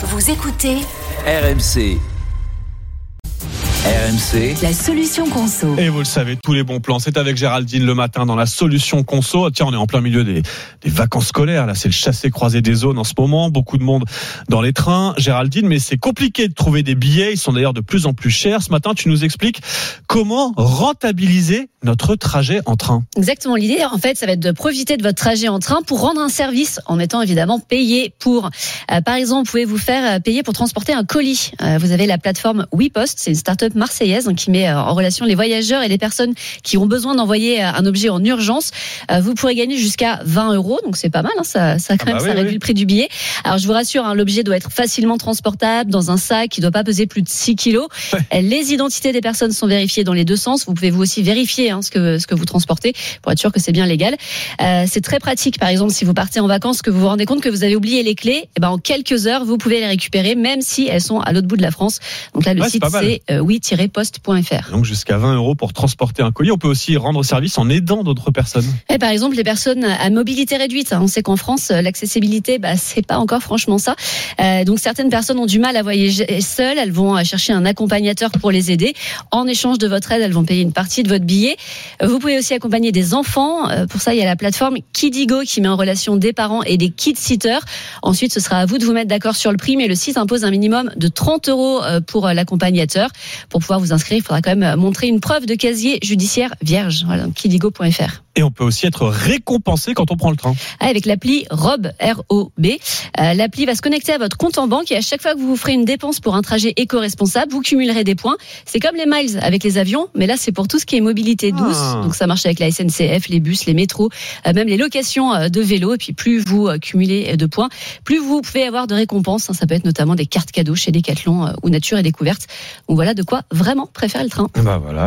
Vous écoutez RMC. RMC. la solution conso. Et vous le savez, tous les bons plans, c'est avec Géraldine le matin dans la solution conso. Tiens, on est en plein milieu des, des vacances scolaires. Là, c'est le chassé-croisé des zones en ce moment. Beaucoup de monde dans les trains. Géraldine, mais c'est compliqué de trouver des billets. Ils sont d'ailleurs de plus en plus chers. Ce matin, tu nous expliques comment rentabiliser notre trajet en train. Exactement. L'idée, en fait, ça va être de profiter de votre trajet en train pour rendre un service en étant évidemment payé pour. Euh, par exemple, vous pouvez vous faire euh, payer pour transporter un colis? Euh, vous avez la plateforme WePost, c'est une start-up marseillaise hein, qui met en relation les voyageurs et les personnes qui ont besoin d'envoyer un objet en urgence. Euh, vous pourrez gagner jusqu'à 20 euros, donc c'est pas mal. Hein, ça, ça, quand Ah même, bah ça réduit oui. le prix du billet. Alors, je vous rassure, hein, l'objet doit être facilement transportable dans un sac qui ne doit pas peser plus de 6 kilos. Les identités des personnes sont vérifiées dans les deux sens. Vous pouvez vous aussi vérifier hein, ce que ce que vous transportez pour être sûr que c'est bien légal. Euh, c'est très pratique. Par exemple, si vous partez en vacances, que vous vous rendez compte que vous avez oublié les clés, eh ben en quelques heures, vous pouvez les récupérer, même si elles sont à l'autre bout de la France. Donc là, le Ouais, site c'est euh, oui-post.fr. Donc jusqu'à 20 euros pour transporter un colis. On peut aussi rendre service en aidant d'autres personnes. Et par exemple, les personnes à mobilité réduite. hein, On sait qu'en France, euh, l'accessibilité, bah, c'est pas encore franchement ça. Euh, donc certaines personnes ont du mal à voyager seules. Elles vont chercher un accompagnateur pour les aider. En échange de votre aide, elles vont payer une partie de votre billet. Vous pouvez aussi accompagner des enfants. Euh, Pour ça, il y a la plateforme Kidigo qui met en relation des parents et des kid sitters. Ensuite, ce sera à vous de vous mettre d'accord sur le prix, mais le site impose un minimum de 30 euros euh, pour euh, l'accompagnateur. Pour pouvoir vous inscrire, il faudra quand même montrer une preuve de casier judiciaire vierge. Voilà, kidigo.fr. Et on peut aussi être récompensé quand on prend le train. Ah, avec l'appli Rob, R-O-B. Euh, l'appli va se connecter à votre compte en banque et à chaque fois que vous ferez une dépense pour un trajet éco-responsable, vous cumulerez des points. C'est comme les miles avec les avions, mais là c'est pour tout ce qui est mobilité douce. Ah. Donc ça marche avec la SNCF, les bus, les métros, euh, même les locations euh, de vélos. Et puis plus vous euh, cumulez de points, plus vous pouvez avoir de récompenses. hein. Ça peut être notamment des cartes cadeaux chez Decathlon ou Nature et Découverte. Donc voilà de quoi vraiment préférer le train. Bah voilà.